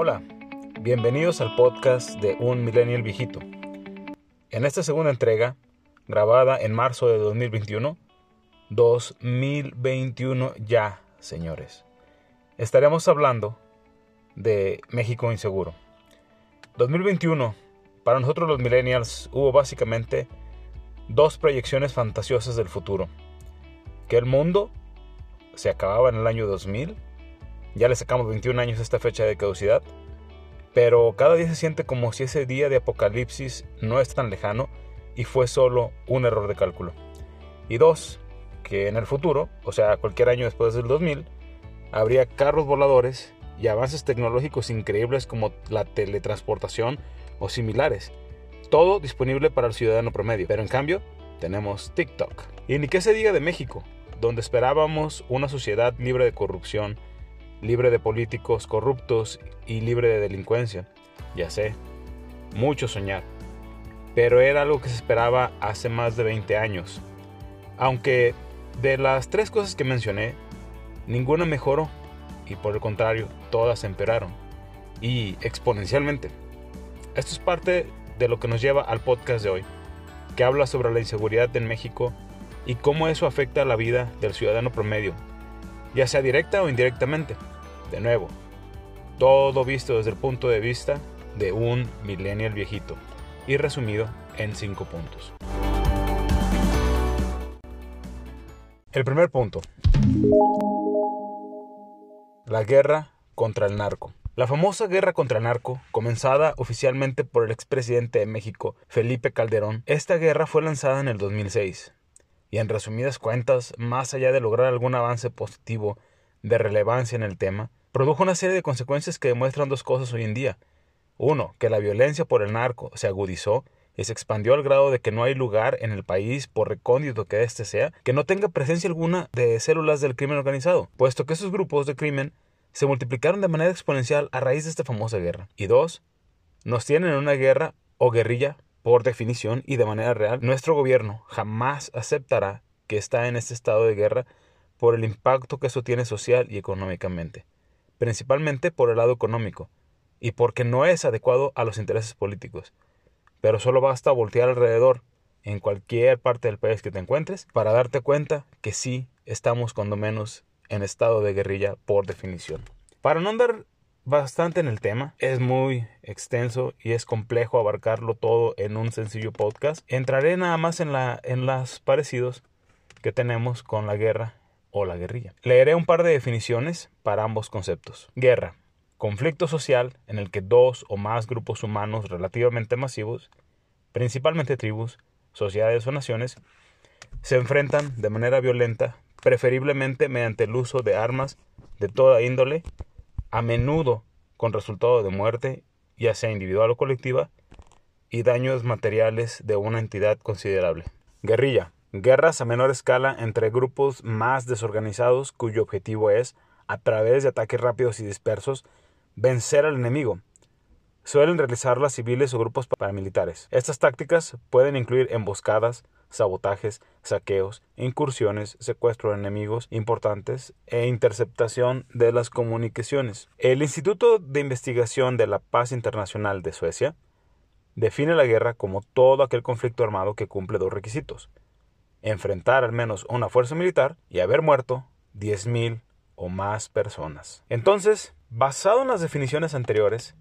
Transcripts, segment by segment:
Hola, bienvenidos al podcast de Un Millennial Viejito. En esta segunda entrega, grabada en marzo de 2021, 2021 ya, señores, estaremos hablando de México inseguro. 2021, para nosotros los millennials, hubo básicamente dos proyecciones fantasiosas del futuro. Que el mundo se acababa en el año 2000 ya le sacamos 21 años a esta fecha de caducidad, pero cada día se siente como si ese día de apocalipsis no es tan lejano y fue solo un error de cálculo. Y dos, que en el futuro, o sea, cualquier año después del 2000, habría carros voladores y avances tecnológicos increíbles como la teletransportación o similares. Todo disponible para el ciudadano promedio. Pero en cambio, tenemos TikTok. Y ni qué se diga de México, donde esperábamos una sociedad libre de corrupción, libre de políticos corruptos y libre de delincuencia. Ya sé, mucho soñar. Pero era algo que se esperaba hace más de 20 años. Aunque de las tres cosas que mencioné, ninguna mejoró y por el contrario, todas empeoraron. Y exponencialmente. Esto es parte de lo que nos lleva al podcast de hoy, que habla sobre la inseguridad en México y cómo eso afecta a la vida del ciudadano promedio, ya sea directa o indirectamente. De nuevo, todo visto desde el punto de vista de un millennial viejito y resumido en cinco puntos. El primer punto. La guerra contra el narco. La famosa guerra contra el narco, comenzada oficialmente por el expresidente de México, Felipe Calderón, esta guerra fue lanzada en el 2006. Y en resumidas cuentas, más allá de lograr algún avance positivo de relevancia en el tema, produjo una serie de consecuencias que demuestran dos cosas hoy en día. Uno, que la violencia por el narco se agudizó y se expandió al grado de que no hay lugar en el país, por recóndito que éste sea, que no tenga presencia alguna de células del crimen organizado, puesto que esos grupos de crimen se multiplicaron de manera exponencial a raíz de esta famosa guerra. Y dos, nos tienen en una guerra o guerrilla por definición y de manera real. Nuestro gobierno jamás aceptará que está en este estado de guerra por el impacto que eso tiene social y económicamente principalmente por el lado económico, y porque no es adecuado a los intereses políticos. Pero solo basta voltear alrededor, en cualquier parte del país que te encuentres, para darte cuenta que sí estamos cuando menos en estado de guerrilla por definición. Para no andar bastante en el tema, es muy extenso y es complejo abarcarlo todo en un sencillo podcast. Entraré nada más en, la, en las parecidos que tenemos con la guerra o la guerrilla. Leeré un par de definiciones para ambos conceptos. Guerra. Conflicto social en el que dos o más grupos humanos relativamente masivos, principalmente tribus, sociedades o naciones, se enfrentan de manera violenta, preferiblemente mediante el uso de armas de toda índole, a menudo con resultado de muerte, ya sea individual o colectiva, y daños materiales de una entidad considerable. Guerrilla Guerras a menor escala entre grupos más desorganizados cuyo objetivo es, a través de ataques rápidos y dispersos, vencer al enemigo. Suelen realizarlas civiles o grupos paramilitares. Estas tácticas pueden incluir emboscadas, sabotajes, saqueos, incursiones, secuestro de enemigos importantes e interceptación de las comunicaciones. El Instituto de Investigación de la Paz Internacional de Suecia define la guerra como todo aquel conflicto armado que cumple dos requisitos enfrentar al menos una fuerza militar y haber muerto 10.000 o más personas. Entonces, basado en las definiciones anteriores,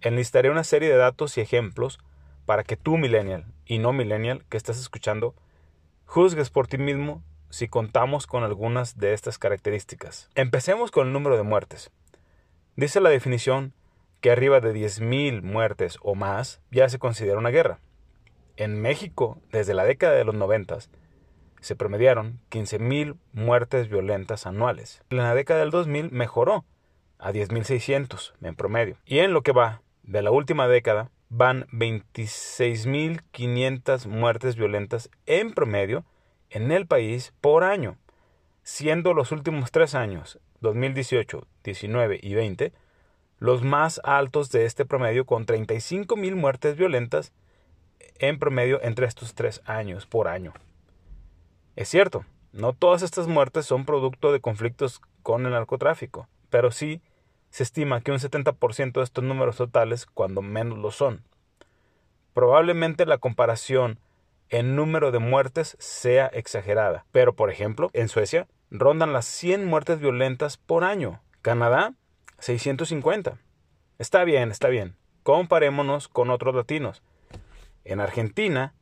enlistaré una serie de datos y ejemplos para que tú, millennial y no millennial que estás escuchando, juzgues por ti mismo si contamos con algunas de estas características. Empecemos con el número de muertes. Dice la definición que arriba de 10.000 muertes o más ya se considera una guerra. En México, desde la década de los 90, se promediaron 15.000 muertes violentas anuales. En la década del 2000 mejoró a 10.600 en promedio. Y en lo que va de la última década van 26.500 muertes violentas en promedio en el país por año, siendo los últimos tres años, 2018, 19 y 20, los más altos de este promedio con 35.000 muertes violentas en promedio entre estos tres años por año. Es cierto, no todas estas muertes son producto de conflictos con el narcotráfico, pero sí se estima que un 70% de estos números totales, cuando menos lo son. Probablemente la comparación en número de muertes sea exagerada, pero por ejemplo, en Suecia rondan las 100 muertes violentas por año. Canadá, 650. Está bien, está bien. Comparémonos con otros latinos. En Argentina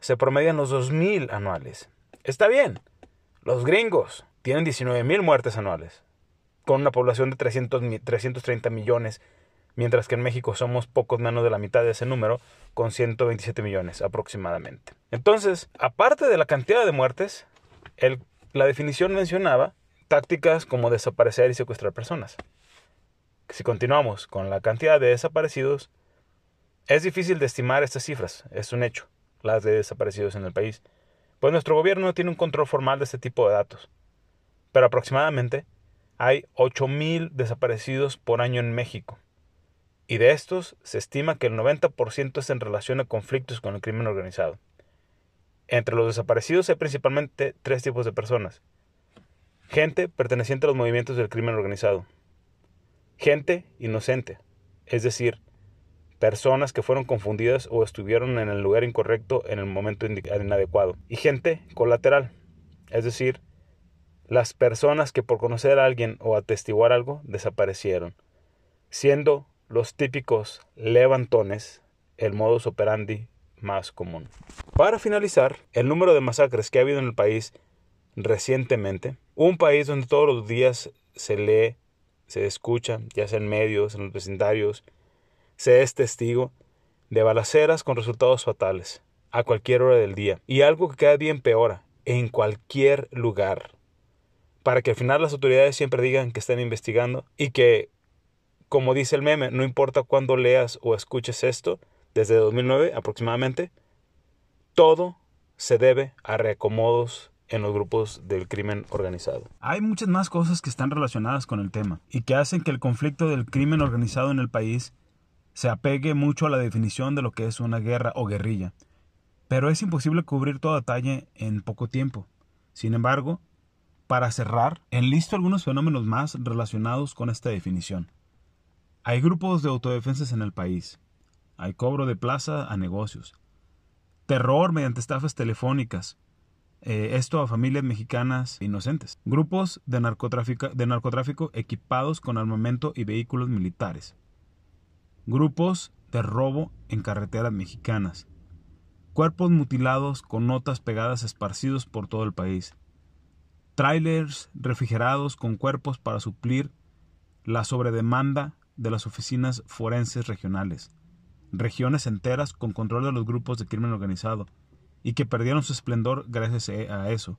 se promedian los 2.000 anuales. Está bien. Los gringos tienen 19.000 muertes anuales, con una población de 300, 330 millones, mientras que en México somos pocos menos de la mitad de ese número, con 127 millones aproximadamente. Entonces, aparte de la cantidad de muertes, la definición mencionaba tácticas como desaparecer y secuestrar personas. Si continuamos con la cantidad de desaparecidos, es difícil de estimar estas cifras, es un hecho, las de desaparecidos en el país, pues nuestro gobierno no tiene un control formal de este tipo de datos. Pero aproximadamente hay 8.000 desaparecidos por año en México. Y de estos se estima que el 90% es en relación a conflictos con el crimen organizado. Entre los desaparecidos hay principalmente tres tipos de personas. Gente perteneciente a los movimientos del crimen organizado. Gente inocente, es decir, personas que fueron confundidas o estuvieron en el lugar incorrecto en el momento inadecuado. Y gente colateral, es decir, las personas que por conocer a alguien o atestiguar algo desaparecieron, siendo los típicos levantones el modus operandi más común. Para finalizar, el número de masacres que ha habido en el país recientemente, un país donde todos los días se lee, se escucha, ya sea en medios, en los vecindarios, se es testigo de balaceras con resultados fatales a cualquier hora del día y algo que cada día empeora en cualquier lugar para que al final las autoridades siempre digan que están investigando y que, como dice el meme, no importa cuándo leas o escuches esto, desde 2009 aproximadamente, todo se debe a reacomodos en los grupos del crimen organizado. Hay muchas más cosas que están relacionadas con el tema y que hacen que el conflicto del crimen organizado en el país se apegue mucho a la definición de lo que es una guerra o guerrilla, pero es imposible cubrir todo detalle en poco tiempo. Sin embargo, para cerrar, enlisto algunos fenómenos más relacionados con esta definición. Hay grupos de autodefensas en el país. Hay cobro de plaza a negocios. Terror mediante estafas telefónicas. Eh, esto a familias mexicanas inocentes. Grupos de de narcotráfico equipados con armamento y vehículos militares grupos de robo en carreteras mexicanas, cuerpos mutilados con notas pegadas esparcidos por todo el país, trailers refrigerados con cuerpos para suplir la sobredemanda de las oficinas forenses regionales, regiones enteras con control de los grupos de crimen organizado y que perdieron su esplendor gracias a eso,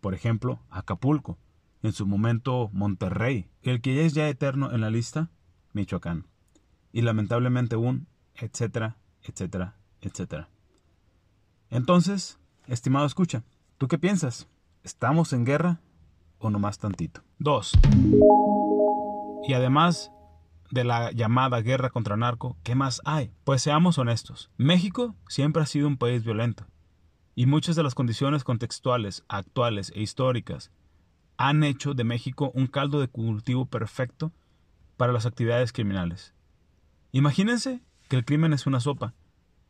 por ejemplo, Acapulco, en su momento Monterrey, el que ya es ya eterno en la lista, Michoacán y lamentablemente un etcétera, etcétera, etcétera. Entonces, estimado escucha, ¿tú qué piensas? ¿Estamos en guerra o nomás tantito? Dos. Y además de la llamada guerra contra narco, ¿qué más hay? Pues seamos honestos, México siempre ha sido un país violento, y muchas de las condiciones contextuales, actuales e históricas han hecho de México un caldo de cultivo perfecto para las actividades criminales. Imagínense que el crimen es una sopa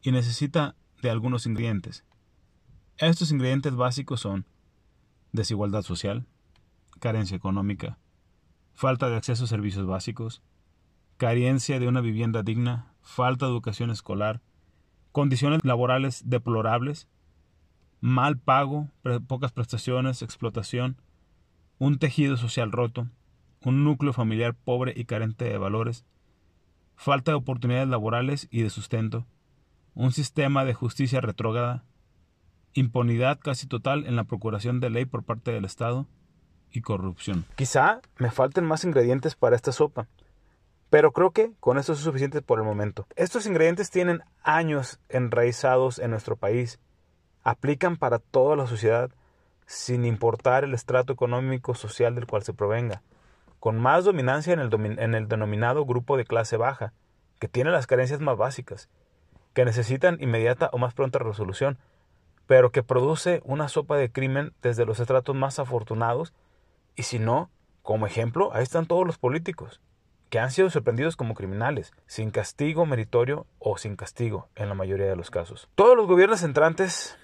y necesita de algunos ingredientes. Estos ingredientes básicos son desigualdad social, carencia económica, falta de acceso a servicios básicos, carencia de una vivienda digna, falta de educación escolar, condiciones laborales deplorables, mal pago, pocas prestaciones, explotación, un tejido social roto, un núcleo familiar pobre y carente de valores, falta de oportunidades laborales y de sustento, un sistema de justicia retrógrada, impunidad casi total en la procuración de ley por parte del Estado. Y corrupción. Quizá me falten más ingredientes para esta sopa, pero creo que con esto es suficiente por el momento. Estos ingredientes tienen años enraizados en nuestro país, aplican para toda la sociedad, sin importar el estrato económico social del cual se provenga con más dominancia en el, en el denominado grupo de clase baja, que tiene las carencias más básicas, que necesitan inmediata o más pronta resolución, pero que produce una sopa de crimen desde los estratos más afortunados, y si no, como ejemplo, ahí están todos los políticos, que han sido sorprendidos como criminales, sin castigo meritorio o sin castigo en la mayoría de los casos. Todos los gobiernos entrantes,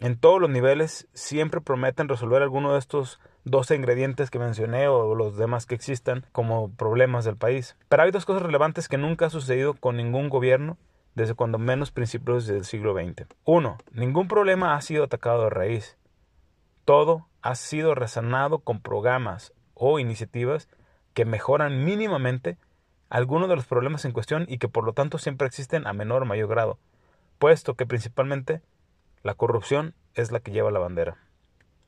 en todos los niveles, siempre prometen resolver alguno de estos 12 ingredientes que mencioné o los demás que existan como problemas del país. Pero hay dos cosas relevantes que nunca ha sucedido con ningún gobierno desde cuando menos principios del siglo XX. Uno, ningún problema ha sido atacado de raíz. Todo ha sido resanado con programas o iniciativas que mejoran mínimamente algunos de los problemas en cuestión y que por lo tanto siempre existen a menor o mayor grado, puesto que principalmente la corrupción es la que lleva la bandera.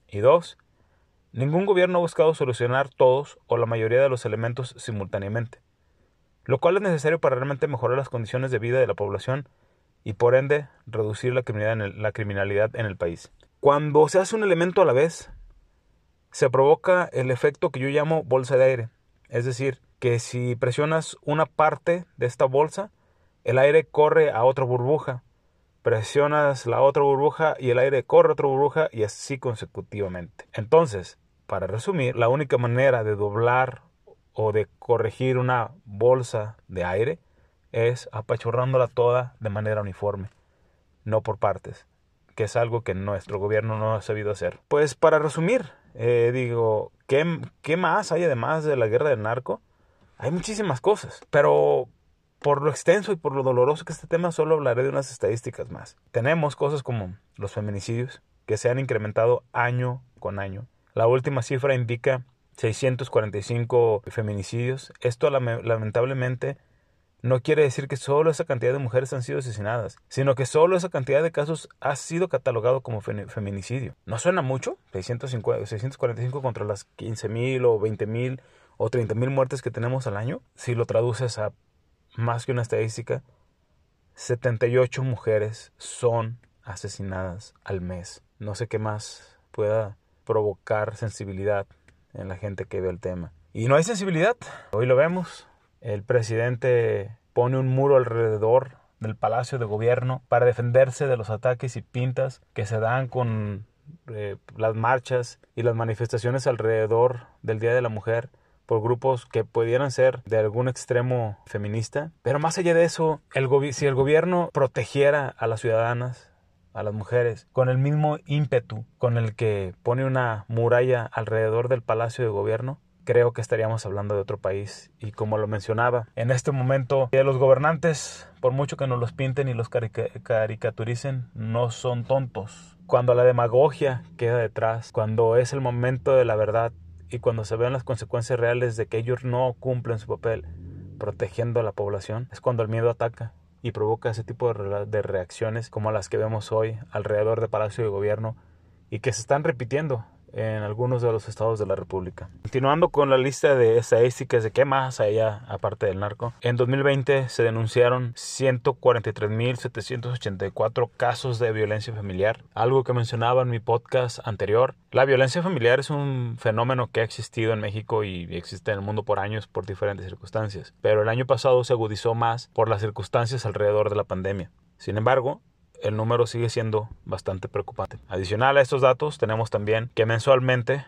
Y dos, ningún gobierno ha buscado solucionar todos o la mayoría de los elementos simultáneamente, lo cual es necesario para realmente mejorar las condiciones de vida de la población y por ende reducir la criminalidad en el, país. Cuando se hace un elemento a la vez, se provoca el efecto que yo llamo bolsa de aire, es decir, que si presionas una parte de esta bolsa, el aire corre a otra burbuja. Presionas la otra burbuja y el aire corre otra burbuja y así consecutivamente. Entonces, para resumir, la única manera de doblar o de corregir una bolsa de aire es apachurrándola toda de manera uniforme, no por partes, que es algo que nuestro gobierno no ha sabido hacer. Pues para resumir, eh, digo, ¿qué, ¿qué más hay además de la guerra del narco? Hay muchísimas cosas, pero por lo extenso y por lo doloroso que este tema, solo hablaré de unas estadísticas más. Tenemos cosas como los feminicidios, que se han incrementado año con año. La última cifra indica 645 feminicidios. Esto lamentablemente no quiere decir que solo esa cantidad de mujeres han sido asesinadas, sino que solo esa cantidad de casos ha sido catalogado como feminicidio. ¿No suena mucho? 645 contra las 15.000 o 20.000 o 30.000 muertes que tenemos al año. Si lo traduces a más que una estadística, 78 mujeres son asesinadas al mes. No sé qué más pueda provocar sensibilidad en la gente que ve el tema. Y no hay sensibilidad. Hoy lo vemos. El presidente pone un muro alrededor del Palacio de Gobierno para defenderse de los ataques y pintas que se dan con eh, las marchas y las manifestaciones alrededor del Día de la Mujer por grupos que pudieran ser de algún extremo feminista. Pero más allá de eso, si el gobierno protegiera a las ciudadanas, a las mujeres, con el mismo ímpetu con el que pone una muralla alrededor del Palacio de Gobierno, creo que estaríamos hablando de otro país. Y como lo mencionaba, en este momento los gobernantes, por mucho que nos los pinten y los caricaturicen, no son tontos. Cuando la demagogia queda detrás, cuando es el momento de la verdad y cuando se ven las consecuencias reales de que ellos no cumplen su papel protegiendo a la población, es cuando el miedo ataca y provoca ese tipo de, reacciones como las que vemos hoy alrededor del Palacio de Gobierno y que se están repitiendo en algunos de los estados de la República. Continuando con la lista de estadísticas de qué más allá aparte del narco, en 2020 se denunciaron 143.784 casos de violencia familiar, algo que mencionaba en mi podcast anterior. La violencia familiar es un fenómeno que ha existido en México y existe en el mundo por años por diferentes circunstancias, pero el año pasado se agudizó más por las circunstancias alrededor de la pandemia. Sin embargo, el número sigue siendo bastante preocupante. Adicional a estos datos, tenemos también que mensualmente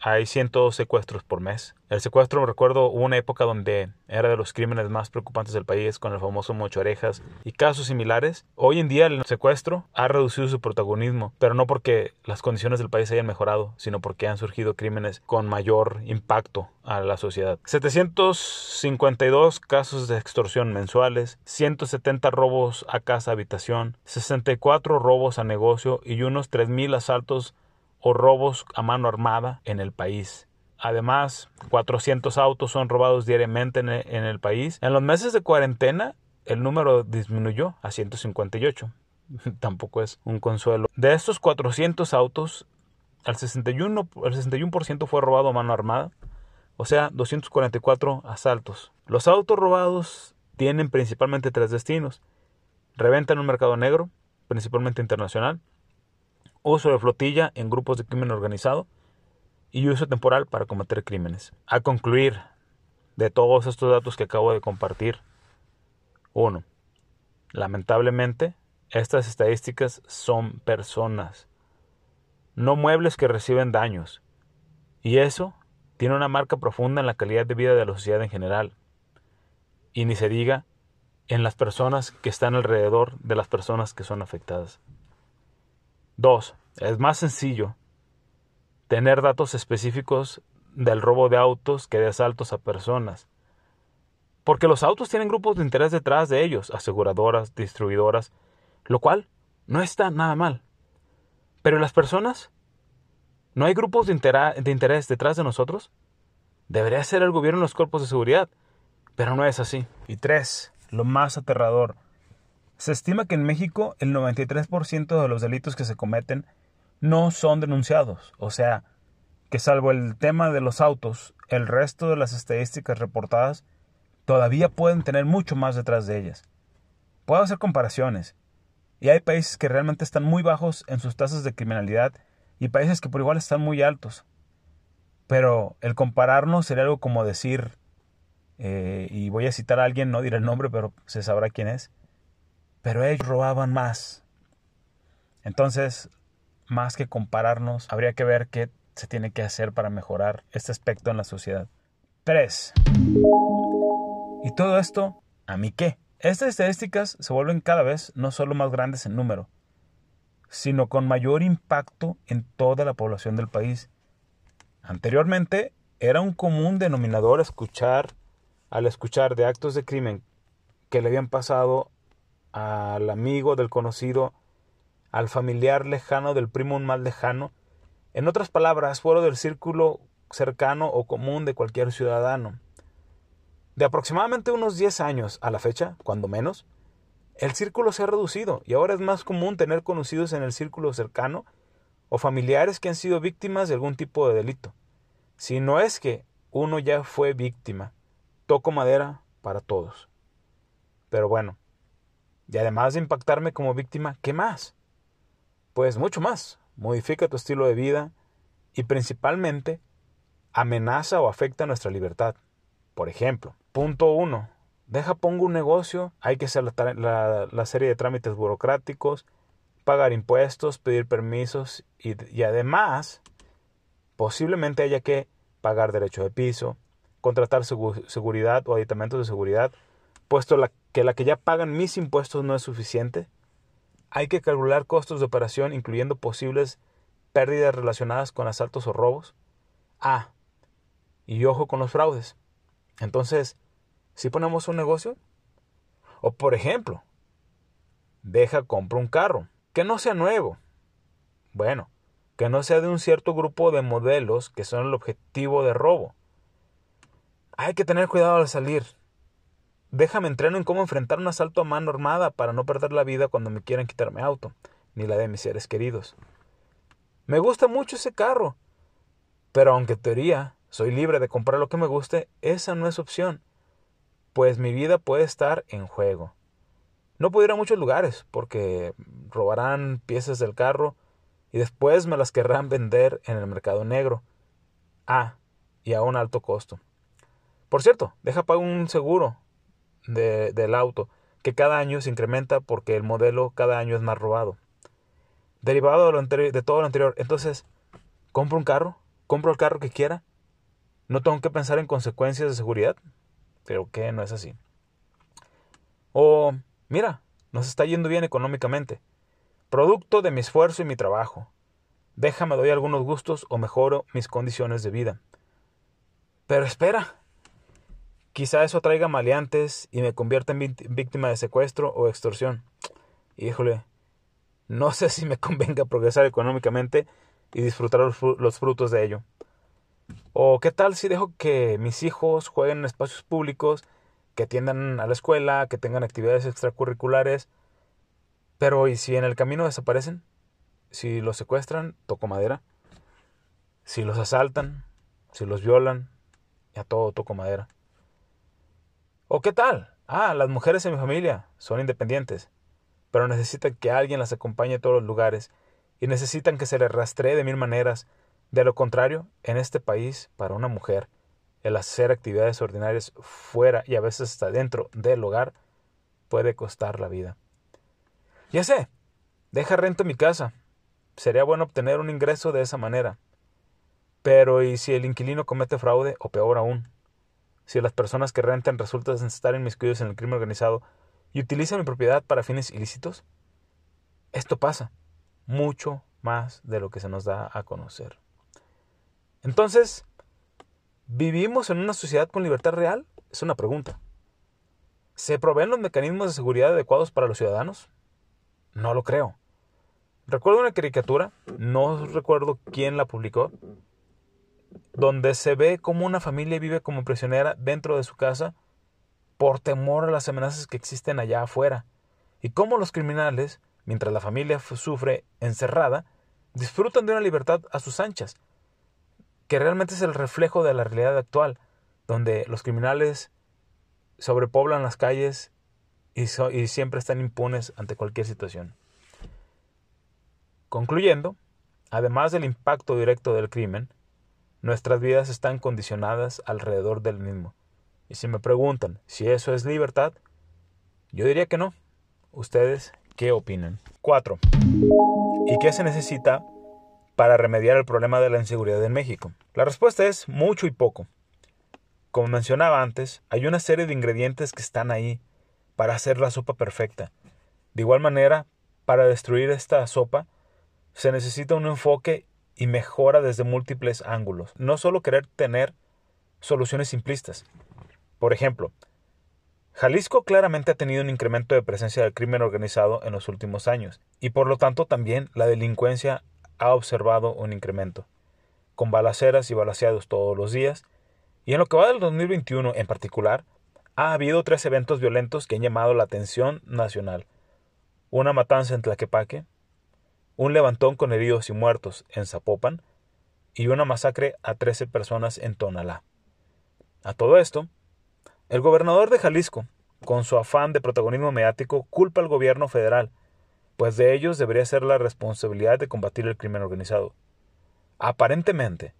hay 102 secuestros por mes. El secuestro, recuerdo, hubo una época donde era de los crímenes más preocupantes del país, con el famoso Mocho Orejas y casos similares. Hoy en día el secuestro ha reducido su protagonismo, pero no porque las condiciones del país hayan mejorado, sino porque han surgido crímenes con mayor impacto a la sociedad. 752 casos de extorsión mensuales, 170 robos a casa habitación, 64 robos a negocio y unos 3.000 asaltos o robos a mano armada en el país. Además, 400 autos son robados diariamente en el, país. En los meses de cuarentena, el número disminuyó a 158. Tampoco es un consuelo. De estos 400 autos, el 61%, el 61 fue robado a mano armada, o sea, 244 asaltos. Los autos robados tienen principalmente tres destinos. Reventa en un mercado negro, principalmente internacional, uso de flotilla en grupos de crimen organizado y uso temporal para cometer crímenes. A concluir de todos estos datos que acabo de compartir, 1. Lamentablemente, estas estadísticas son personas, no muebles que reciben daños. Y eso tiene una marca profunda en la calidad de vida de la sociedad en general. Y ni se diga en las personas que están alrededor de las personas que son afectadas. Dos, es más sencillo tener datos específicos del robo de autos que de asaltos a personas. Porque los autos tienen grupos de interés detrás de ellos, aseguradoras, distribuidoras, lo cual no está nada mal. Pero las personas? ¿No hay grupos de, de interés detrás de nosotros? Debería ser el gobierno los cuerpos de seguridad, pero no es así. Y tres, lo más aterrador. Se estima que en México el 93% de los delitos que se cometen no son denunciados, o sea, que salvo el tema de los autos, el resto de las estadísticas reportadas todavía pueden tener mucho más detrás de ellas. Puedo hacer comparaciones, y hay países que realmente están muy bajos en sus tasas de criminalidad y países que por igual están muy altos. Pero el compararnos sería algo como decir, eh, y voy a citar a alguien, no diré el nombre, pero se sabrá quién es, pero ellos robaban más. Entonces, más que compararnos, habría que ver qué se tiene que hacer para mejorar este aspecto en la sociedad. 3. ¿Y todo esto a mí qué? Estas estadísticas se vuelven cada vez no solo más grandes en número, sino con mayor impacto en toda la población del país. Anteriormente era un común denominador escuchar al escuchar de actos de crimen que le habían pasado al amigo del conocido, al familiar lejano del primo más lejano, en otras palabras, fuera del círculo cercano o común de cualquier ciudadano. De aproximadamente unos 10 años a la fecha, cuando menos, el círculo se ha reducido y ahora es más común tener conocidos en el círculo cercano o familiares que han sido víctimas de algún tipo de delito. Si no es que uno ya fue víctima, toco madera para todos. Pero bueno, y además de impactarme como víctima, ¿qué más? Pues mucho más. Modifica tu estilo de vida y principalmente amenaza o afecta nuestra libertad. Por ejemplo, punto uno, deja pongo un negocio, hay que hacer la, serie de trámites burocráticos, pagar impuestos, pedir permisos y, además posiblemente haya que pagar derecho de piso, contratar seguridad o aditamentos de seguridad, puesto que la que ya pagan mis impuestos no es suficiente. Hay que calcular costos de operación incluyendo posibles pérdidas relacionadas con asaltos o robos. Ah, y ojo con los fraudes. Entonces, si ponemos un negocio, o por ejemplo, deja compra un carro, que no sea nuevo. Bueno, que no sea de un cierto grupo de modelos que son el objetivo de robo. Hay que tener cuidado al salir. Déjame entreno en cómo enfrentar un asalto a mano armada para no perder la vida cuando me quieran quitarme auto, ni la de mis seres queridos. Me gusta mucho ese carro, pero aunque en teoría soy libre de comprar lo que me guste, esa no es opción, pues mi vida puede estar en juego. No puedo ir a muchos lugares porque robarán piezas del carro y después me las querrán vender en el mercado negro. Ah, y a un alto costo. Por cierto, deja pagar un seguro de, del auto que cada año se incrementa porque el modelo cada año es más robado. Derivado de todo lo anterior, entonces, compro un carro, compro el carro que quiera no tengo que pensar en consecuencias de seguridad. Creo que no es así. O, mira, nos está yendo bien económicamente. Producto de mi esfuerzo y mi trabajo. Déjame doy algunos gustos o mejoro mis condiciones de vida. Pero espera. Quizá eso traiga maleantes y me convierta en víctima de secuestro o extorsión. Híjole, no sé si me convenga progresar económicamente y disfrutar los frutos de ello. O qué tal si dejo que mis hijos jueguen en espacios públicos, que atiendan a la escuela, que tengan actividades extracurriculares. Pero ¿y si en el camino desaparecen? Si los secuestran, toco madera. Si los asaltan, si los violan, ya todo toco madera. ¿O qué tal? Ah, las mujeres en mi familia son independientes, pero necesitan que alguien las acompañe a todos los lugares y necesitan que se les rastree de mil maneras de lo contrario, en este país, para una mujer, el hacer actividades ordinarias fuera y a veces hasta dentro del hogar puede costar la vida. Ya sé, deja rento mi casa. Sería bueno obtener un ingreso de esa manera. Pero ¿y si el inquilino comete fraude o peor aún? Si las personas que rentan resultan estar inmiscuidos en el crimen organizado y utilizan mi propiedad para fines ilícitos? Esto pasa mucho más de lo que se nos da a conocer. Entonces, ¿vivimos en una sociedad con libertad real? Es una pregunta. ¿Se proveen los mecanismos de seguridad adecuados para los ciudadanos? No lo creo. Recuerdo una caricatura, no recuerdo quién la publicó, donde se ve cómo una familia vive como prisionera dentro de su casa por temor a las amenazas que existen allá afuera, y cómo los criminales, mientras la familia sufre encerrada, disfrutan de una libertad a sus anchas, que realmente es el reflejo de la realidad actual, donde los criminales sobrepoblan las calles y, siempre están impunes ante cualquier situación. Concluyendo, además del impacto directo del crimen, nuestras vidas están condicionadas alrededor del mismo. Y si me preguntan si eso es libertad, yo diría que no. ¿Ustedes qué opinan? 4. ¿Y qué se necesita para remediar el problema de la inseguridad en México? La respuesta es mucho y poco. Como mencionaba antes, hay una serie de ingredientes que están ahí para hacer la sopa perfecta. De igual manera, para destruir esta sopa, se necesita un enfoque y mejora desde múltiples ángulos. No solo querer tener soluciones simplistas. Por ejemplo, Jalisco claramente ha tenido un incremento de presencia del crimen organizado en los últimos años y por lo tanto también la delincuencia ha observado un incremento, con balaceras y balaseados todos los días, y en lo que va del 2021 en particular, ha habido tres eventos violentos que han llamado la atención nacional. Una matanza en Tlaquepaque, un levantón con heridos y muertos en Zapopan y una masacre a 13 personas en Tonalá. A todo esto, el gobernador de Jalisco, con su afán de protagonismo mediático, culpa al gobierno federal, pues de ellos debería ser la responsabilidad de combatir el crimen organizado. Aparentemente,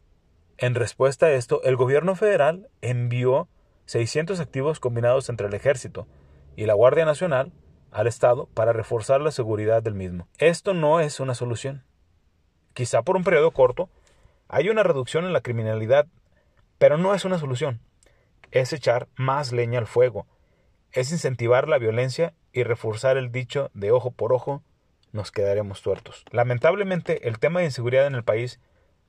en respuesta a esto, el gobierno federal envió 600 activos combinados entre el ejército y la Guardia Nacional al Estado para reforzar la seguridad del mismo. Esto no es una solución. Quizá por un periodo corto hay una reducción en la criminalidad, pero no es una solución. Es echar más leña al fuego, es incentivar la violencia y reforzar el dicho de ojo por ojo nos quedaremos tuertos. Lamentablemente, el tema de inseguridad en el país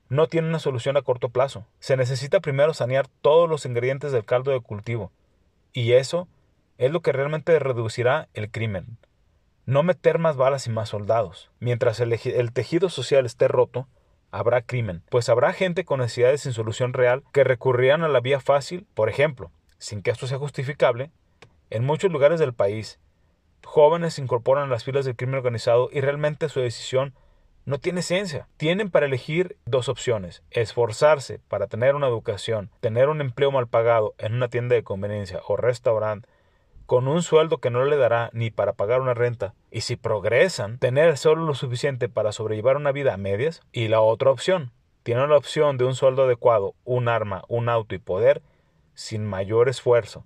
no tiene una solución a corto plazo. Se necesita primero sanear todos los ingredientes del caldo de cultivo, y eso es lo que realmente reducirá el crimen. No meter más balas y más soldados. Mientras el, tejido social esté roto, habrá crimen, pues habrá gente con necesidades sin solución real que recurrirán a la vía fácil, por ejemplo, sin que esto sea justificable, en muchos lugares del país, jóvenes se incorporan a las filas del crimen organizado y realmente su decisión no tiene ciencia. Tienen para elegir dos opciones, esforzarse para tener una educación, tener un empleo mal pagado en una tienda de conveniencia o restaurante con un sueldo que no le dará ni para pagar una renta, y si progresan, tener solo lo suficiente para sobrellevar una vida a medias, y la otra opción, tienen la opción de un sueldo adecuado, un arma, un auto y poder, sin mayor esfuerzo.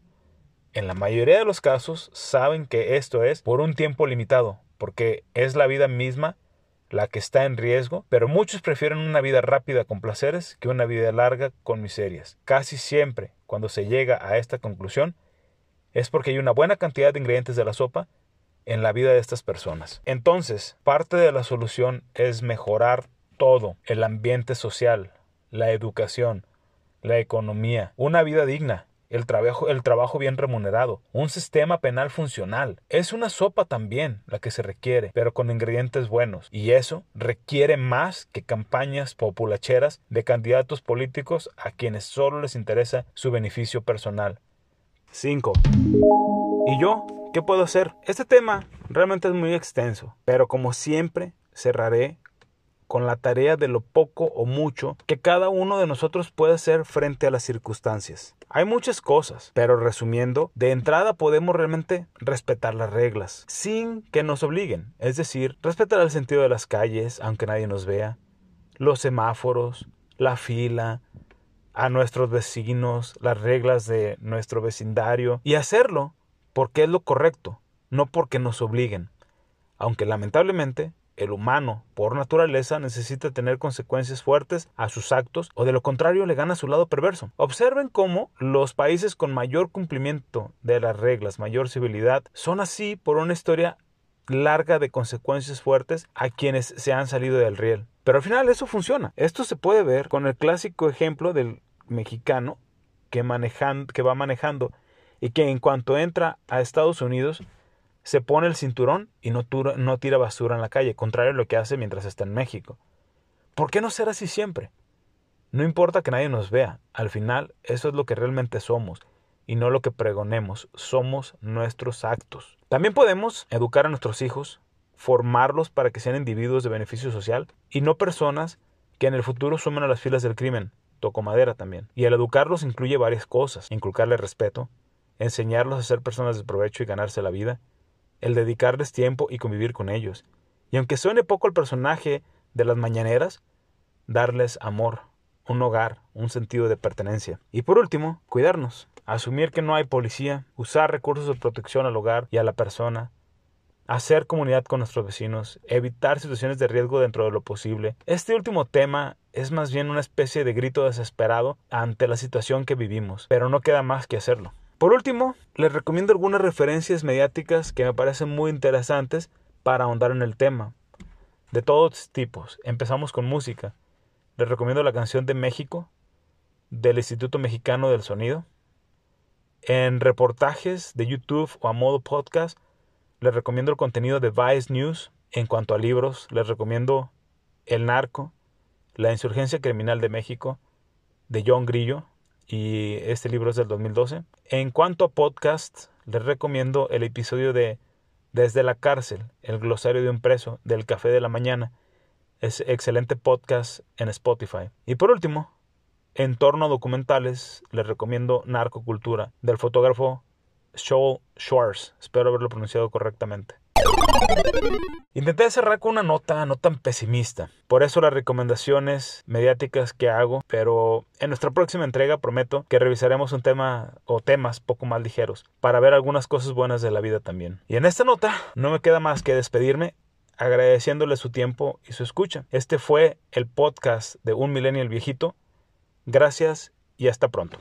En la mayoría de los casos saben que esto es por un tiempo limitado, porque es la vida misma la que está en riesgo, pero muchos prefieren una vida rápida con placeres que una vida larga con miserias. Casi siempre, cuando se llega a esta conclusión, es porque hay una buena cantidad de ingredientes de la sopa en la vida de estas personas. Entonces, parte de la solución es mejorar todo, el ambiente social, la educación, la economía, una vida digna, el trabajo, el trabajo bien remunerado, un sistema penal funcional. Es una sopa también la que se requiere, pero con ingredientes buenos. Y eso requiere más que campañas populacheras de candidatos políticos a quienes solo les interesa su beneficio personal. 5. ¿Y yo? ¿Qué puedo hacer? Este tema realmente es muy extenso, pero como siempre cerraré con la tarea de lo poco o mucho que cada uno de nosotros puede hacer frente a las circunstancias. Hay muchas cosas, pero resumiendo, de entrada podemos realmente respetar las reglas, sin que nos obliguen, es decir, respetar el sentido de las calles, aunque nadie nos vea, los semáforos, la fila, a nuestros vecinos, las reglas de nuestro vecindario y hacerlo porque es lo correcto, no porque nos obliguen. Aunque lamentablemente el humano, por naturaleza, necesita tener consecuencias fuertes a sus actos o de lo contrario le gana su lado perverso. Observen cómo los países con mayor cumplimiento de las reglas, mayor civilidad, son así por una historia larga de consecuencias fuertes a quienes se han salido del riel. Pero al final eso funciona. Esto se puede ver con el clásico ejemplo del mexicano que, que va manejando y que en cuanto entra a Estados Unidos se pone el cinturón y no, no tira basura en la calle, contrario a lo que hace mientras está en México. ¿Por qué no ser así siempre? No importa que nadie nos vea, al final eso es lo que realmente somos y no lo que pregonemos, somos nuestros actos. También podemos educar a nuestros hijos, formarlos para que sean individuos de beneficio social y no personas que en el futuro sumen a las filas del crimen. Toco madera también. Y el educarlos incluye varias cosas, inculcarles respeto, enseñarlos a ser personas de provecho y ganarse la vida, el dedicarles tiempo y convivir con ellos. Y aunque suene poco el personaje de las mañaneras, darles amor, un hogar, un sentido de pertenencia. Y por último, cuidarnos, asumir que no hay policía, usar recursos de protección al hogar y a la persona, hacer comunidad con nuestros vecinos, evitar situaciones de riesgo dentro de lo posible. Este último tema es más bien una especie de grito desesperado ante la situación que vivimos, pero no queda más que hacerlo. Por último, les recomiendo algunas referencias mediáticas que me parecen muy interesantes para ahondar en el tema. De todos tipos. Empezamos con música. Les recomiendo la canción de México del Instituto Mexicano del Sonido. En reportajes de YouTube o a modo podcast, les recomiendo el contenido de Vice News. En cuanto a libros, les recomiendo El Narco, La Insurgencia Criminal de México, de John Grillo, y este libro es del 2012. En cuanto a podcast, les recomiendo el episodio de Desde la cárcel, el glosario de un preso del Café de la Mañana. Es excelente podcast en Spotify. Y por último, en torno a documentales, les recomiendo Narcocultura del fotógrafo Joel Schwartz. Espero haberlo pronunciado correctamente. Intenté cerrar con una nota no tan pesimista, por eso las recomendaciones mediáticas que hago, pero en nuestra próxima entrega prometo que revisaremos un tema o temas poco más ligeros para ver algunas cosas buenas de la vida también. Y en esta nota no me queda más que despedirme agradeciéndole su tiempo y su escucha. Este fue el podcast de Un Millennial Viejito. Gracias y hasta pronto.